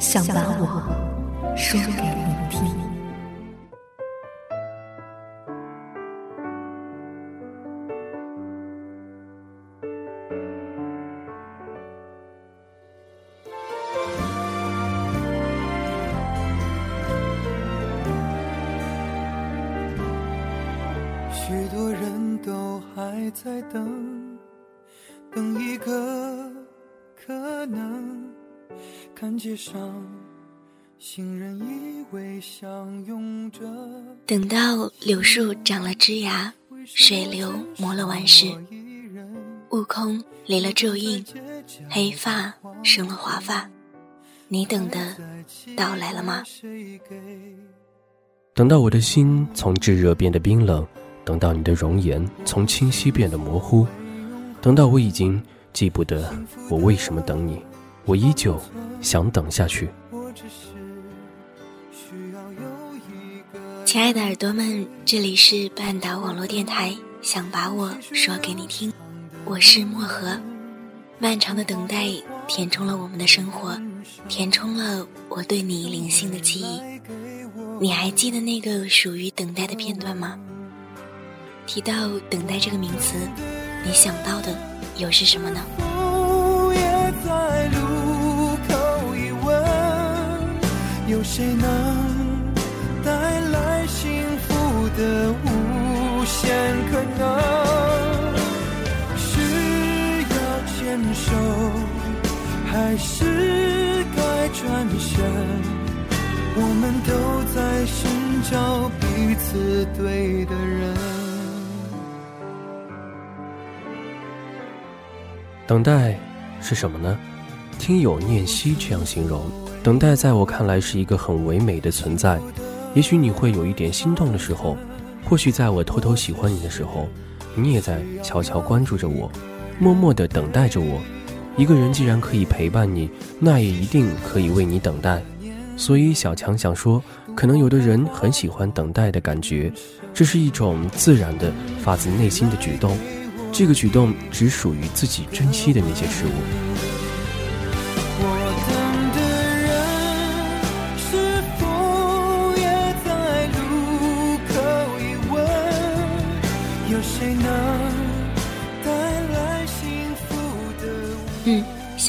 想把我说给你听。许多人都还在等，等看街上行人依偎相拥着等到柳树长了枝芽水流磨了顽石悟空离了咒印黑发生了华发你等的到来了吗等到我的心从炙热变得冰冷等到你的容颜从清晰变得模糊等到我已经记不得我为什么等你我依旧想等下去。亲爱的耳朵们，这里是半岛网络电台，想把我说给你听，我是漠河。漫长的等待填充了我们的生活，填充了我对你灵性的记忆。你还记得那个属于等待的片段吗？提到等待这个名词，你想到的又是什么呢？有谁能带来幸福的无限可能？是要牵手，还是该转身？我们都在寻找彼此对的人。等待是什么呢？听友念希这样形容。等待在我看来是一个很唯美的存在，也许你会有一点心动的时候，或许在我偷偷喜欢你的时候，你也在悄悄关注着我，默默地等待着我。一个人既然可以陪伴你，那也一定可以为你等待。所以小强想说，可能有的人很喜欢等待的感觉，这是一种自然的、发自内心的举动，这个举动只属于自己珍惜的那些事物。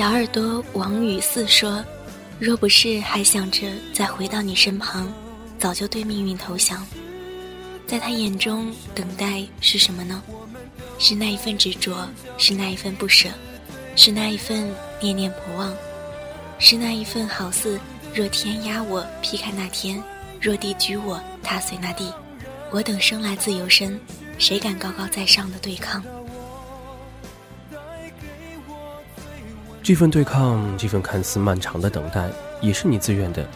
小耳朵王雨四说：“若不是还想着再回到你身旁，早就对命运投降。”在他眼中，等待是什么呢？是那一份执着，是那一份不舍，是那一份念念不忘，是那一份好似若天压我劈开那天，若地举我踏碎那地，我等生来自由身，谁敢高高在上的对抗？这份对抗，这份看似漫长的等待，也是你自愿的。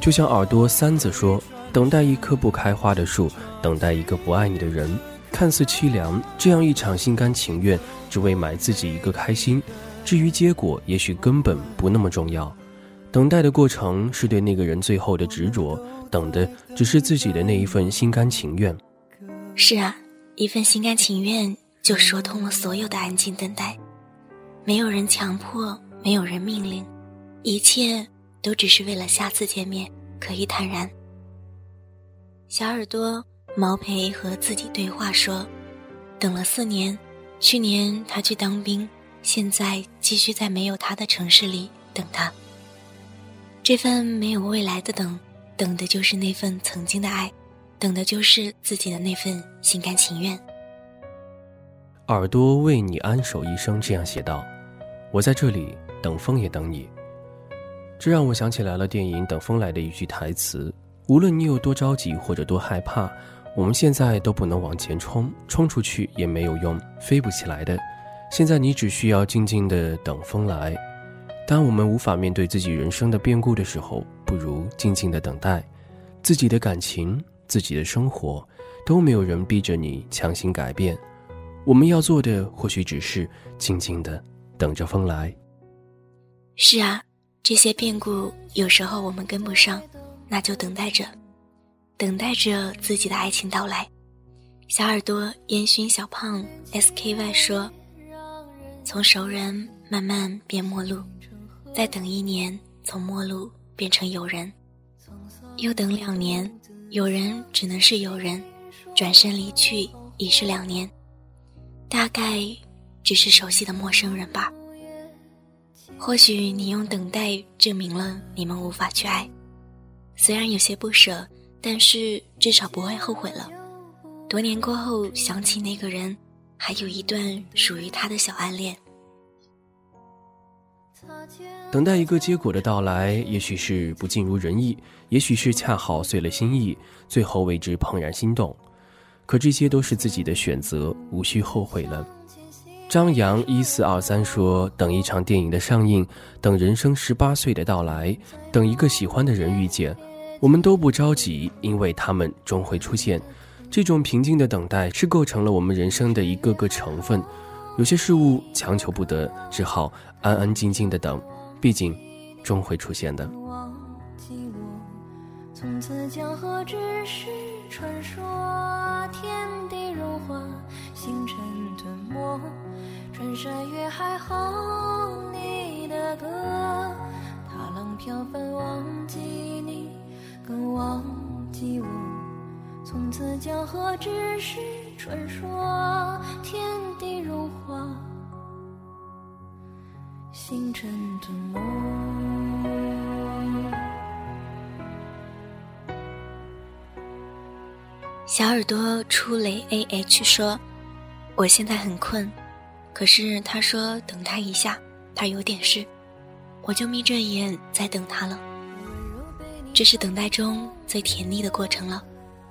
就像耳朵三子说：“等待一棵不开花的树，等待一个不爱你的人，看似凄凉。这样一场心甘情愿，只为买自己一个开心。至于结果，也许根本不那么重要。等待的过程是对那个人最后的执着，等的只是自己的那一份心甘情愿。是啊，一份心甘情愿，就说通了所有的安静等待。”没有人强迫，没有人命令，一切都只是为了下次见面可以坦然。小耳朵毛培和自己对话说：“等了四年，去年他去当兵，现在继续在没有他的城市里等他。这份没有未来的等，等的就是那份曾经的爱。等的就是自己的那份心甘情愿。耳朵为你安守一生，这样写道：“我在这里等风，也等你。”这让我想起来了电影《等风来》的一句台词：“无论你有多着急或者多害怕，我们现在都不能往前冲，冲出去也没有用，飞不起来的。现在你只需要静静的等风来。当我们无法面对自己人生的变故的时候，不如静静的等待。自己的感情，自己的生活，都没有人逼着你强行改变。”我们要做的或许只是静静的等着风来。是啊，这些变故有时候我们跟不上，那就等待着，等待着自己的爱情到来。小耳朵烟熏小胖 SKY 说：“从熟人慢慢变陌路，再等一年，从陌路变成友人，又等两年，友人只能是友人，转身离去已是两年。”大概只是熟悉的陌生人吧。或许你用等待证明了你们无法去爱，虽然有些不舍，但是至少不会后悔了。多年过后想起那个人，还有一段属于他的小暗恋。等待一个结果的到来，也许是不尽如人意，也许是恰好遂了心意，最后为之怦然心动。可这些都是自己的选择，无需后悔了。张扬一四二三说：“等一场电影的上映，等人生十八岁的到来，等一个喜欢的人遇见，我们都不着急，因为他们终会出现。这种平静的等待，是构成了我们人生的一个个成分。有些事物强求不得，只好安安静静的等，毕竟终会出现的。”从此江河只是传说，天地融化，星辰吞没，穿山越海哼你的歌，踏浪飘帆忘记你，更忘记我。从此江河只是传说，天地融化，星辰吞没。小耳朵初雷 A H 说：“我现在很困，可是他说等他一下，他有点事，我就眯着眼在等他了。这是等待中最甜蜜的过程了。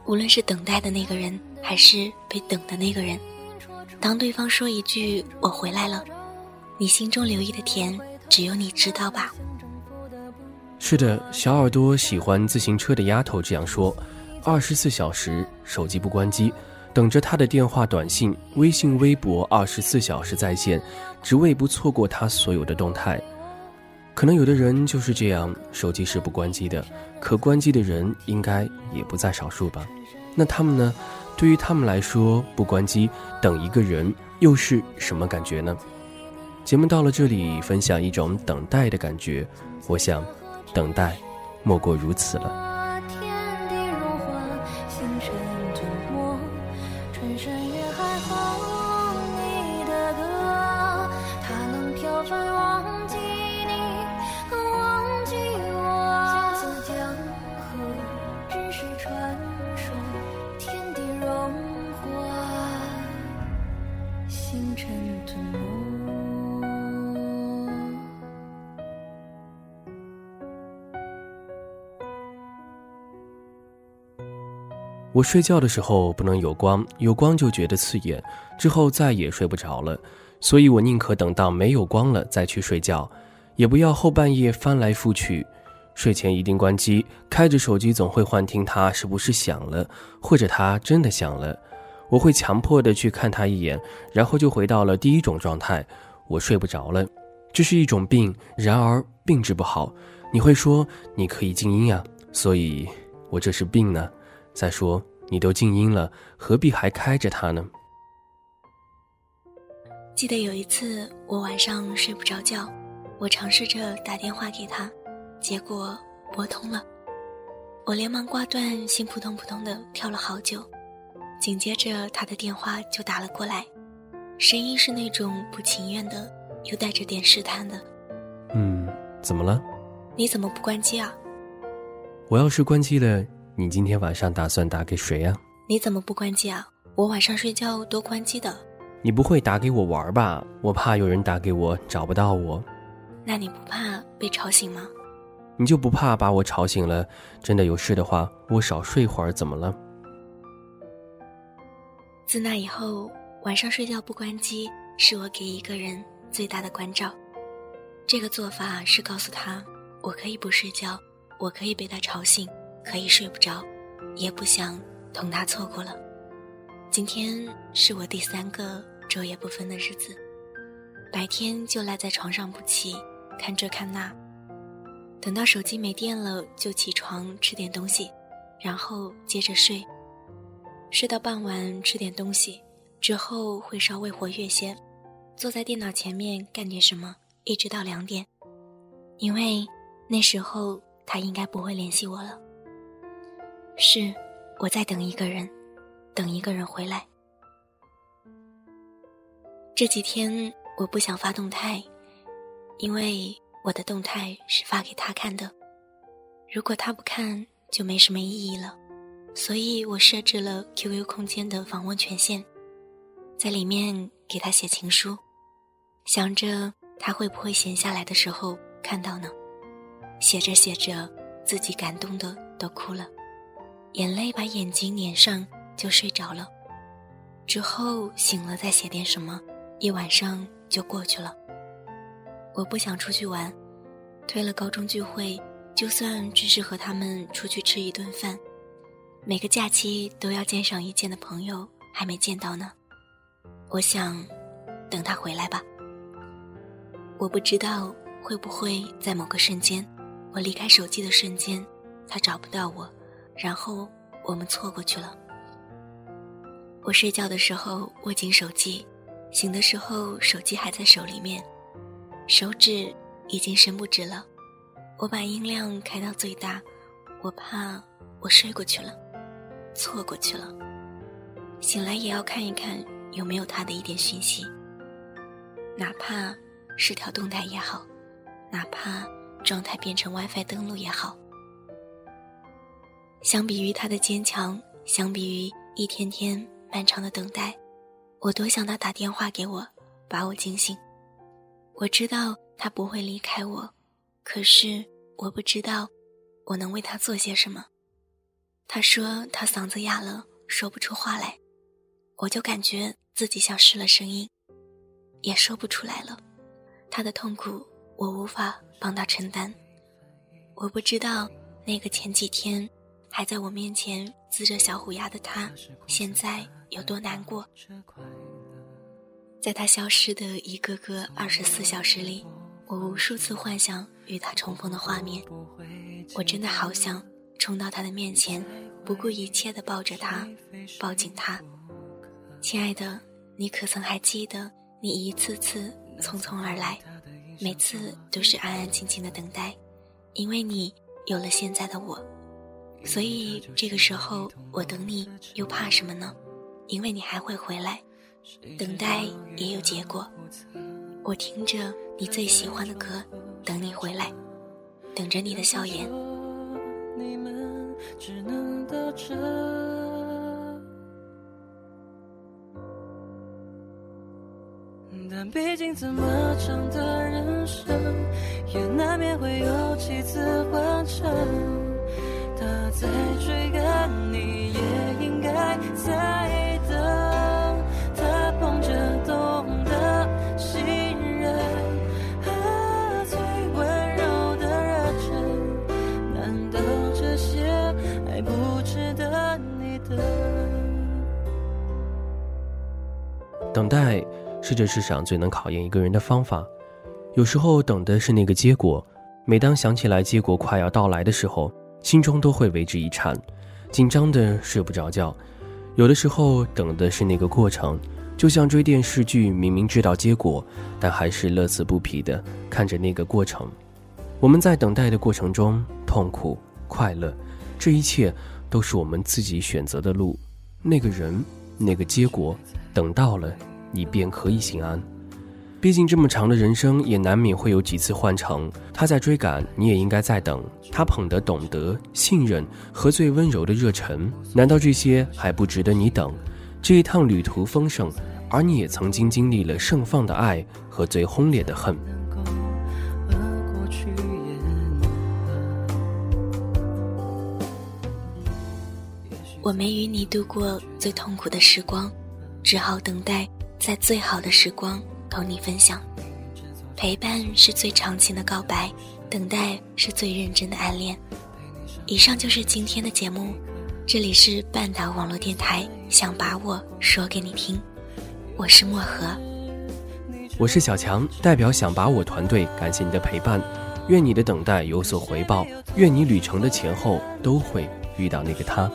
无论是等待的那个人，还是被等的那个人，当对方说一句‘我回来了’，你心中留意的甜，只有你知道吧。”是的，小耳朵喜欢自行车的丫头这样说。二十四小时手机不关机，等着他的电话、短信、微信、微博，二十四小时在线，只为不错过他所有的动态。可能有的人就是这样，手机是不关机的，可关机的人应该也不在少数吧？那他们呢？对于他们来说，不关机等一个人又是什么感觉呢？节目到了这里，分享一种等待的感觉。我想，等待，莫过如此了。我睡觉的时候不能有光，有光就觉得刺眼，之后再也睡不着了。所以我宁可等到没有光了再去睡觉，也不要后半夜翻来覆去。睡前一定关机，开着手机总会幻听它是不是响了，或者它真的响了。我会强迫的去看他一眼，然后就回到了第一种状态，我睡不着了。这是一种病，然而病治不好。你会说你可以静音啊，所以我这是病呢。再说，你都静音了，何必还开着它呢？记得有一次，我晚上睡不着觉，我尝试着打电话给他，结果拨通了，我连忙挂断，心扑通扑通的跳了好久。紧接着，他的电话就打了过来，声音是那种不情愿的，又带着点试探的。嗯，怎么了？你怎么不关机啊？我要是关机了。你今天晚上打算打给谁呀？你怎么不关机啊？我晚上睡觉都关机的。你不会打给我玩吧？我怕有人打给我找不到我。那你不怕被吵醒吗？你就不怕把我吵醒了？真的有事的话，我少睡会儿怎么了？自那以后，晚上睡觉不关机是我给一个人最大的关照。这个做法是告诉他，我可以不睡觉，我可以被他吵醒。可以睡不着，也不想同他错过了。今天是我第三个昼夜不分的日子，白天就赖在床上不起，看这看那，等到手机没电了就起床吃点东西，然后接着睡，睡到傍晚吃点东西之后会稍微活跃些，坐在电脑前面干点什么，一直到两点，因为那时候他应该不会联系我了。是，我在等一个人，等一个人回来。这几天我不想发动态，因为我的动态是发给他看的，如果他不看就没什么意义了，所以我设置了 QQ 空间的访问权限，在里面给他写情书，想着他会不会闲下来的时候看到呢？写着写着，自己感动的都哭了。眼泪把眼睛粘上，就睡着了。之后醒了再写点什么，一晚上就过去了。我不想出去玩，推了高中聚会，就算只是和他们出去吃一顿饭，每个假期都要见上一见的朋友还没见到呢。我想，等他回来吧。我不知道会不会在某个瞬间，我离开手机的瞬间，他找不到我。然后我们错过去了。我睡觉的时候握紧手机，醒的时候手机还在手里面，手指已经伸不直了。我把音量开到最大，我怕我睡过去了，错过去了。醒来也要看一看有没有他的一点讯息，哪怕是条动态也好，哪怕状态变成 WiFi 登录也好。相比于他的坚强，相比于一天天漫长的等待，我多想他打电话给我，把我惊醒。我知道他不会离开我，可是我不知道我能为他做些什么。他说他嗓子哑了，说不出话来，我就感觉自己像失了声音，也说不出来了。他的痛苦我无法帮他承担，我不知道那个前几天。还在我面前呲着小虎牙的他，现在有多难过？在他消失的一个个二十四小时里，我无数次幻想与他重逢的画面。我真的好想冲到他的面前，不顾一切地抱着他，抱紧他。亲爱的，你可曾还记得你一次次匆匆而来，每次都是安安静静的等待，因为你有了现在的我。所以这个时候我等你，又怕什么呢？因为你还会回来，等待也有结果。我听着你最喜欢的歌，等你回来，等着你的笑颜。只能到这但毕竟这么长的人生，也难免会有几次换乘。他在追赶你，也应该在等待是这世上最能考验一个人的方法。有时候等的是那个结果，每当想起来结果快要到来的时候。心中都会为之一颤，紧张的睡不着觉。有的时候等的是那个过程，就像追电视剧，明明知道结果，但还是乐此不疲的看着那个过程。我们在等待的过程中，痛苦、快乐，这一切都是我们自己选择的路。那个人，那个结果，等到了，你便可以心安。毕竟这么长的人生，也难免会有几次换乘。他在追赶，你也应该在等。他捧得懂得、信任和最温柔的热忱，难道这些还不值得你等？这一趟旅途丰盛，而你也曾经经历了盛放的爱和最轰烈的恨。我没与你度过最痛苦的时光，只好等待在最好的时光。同你分享，陪伴是最长情的告白，等待是最认真的暗恋。以上就是今天的节目，这里是半岛网络电台，想把我说给你听，我是漠河，我是小强，代表想把我团队感谢你的陪伴，愿你的等待有所回报，愿你旅程的前后都会遇到那个他。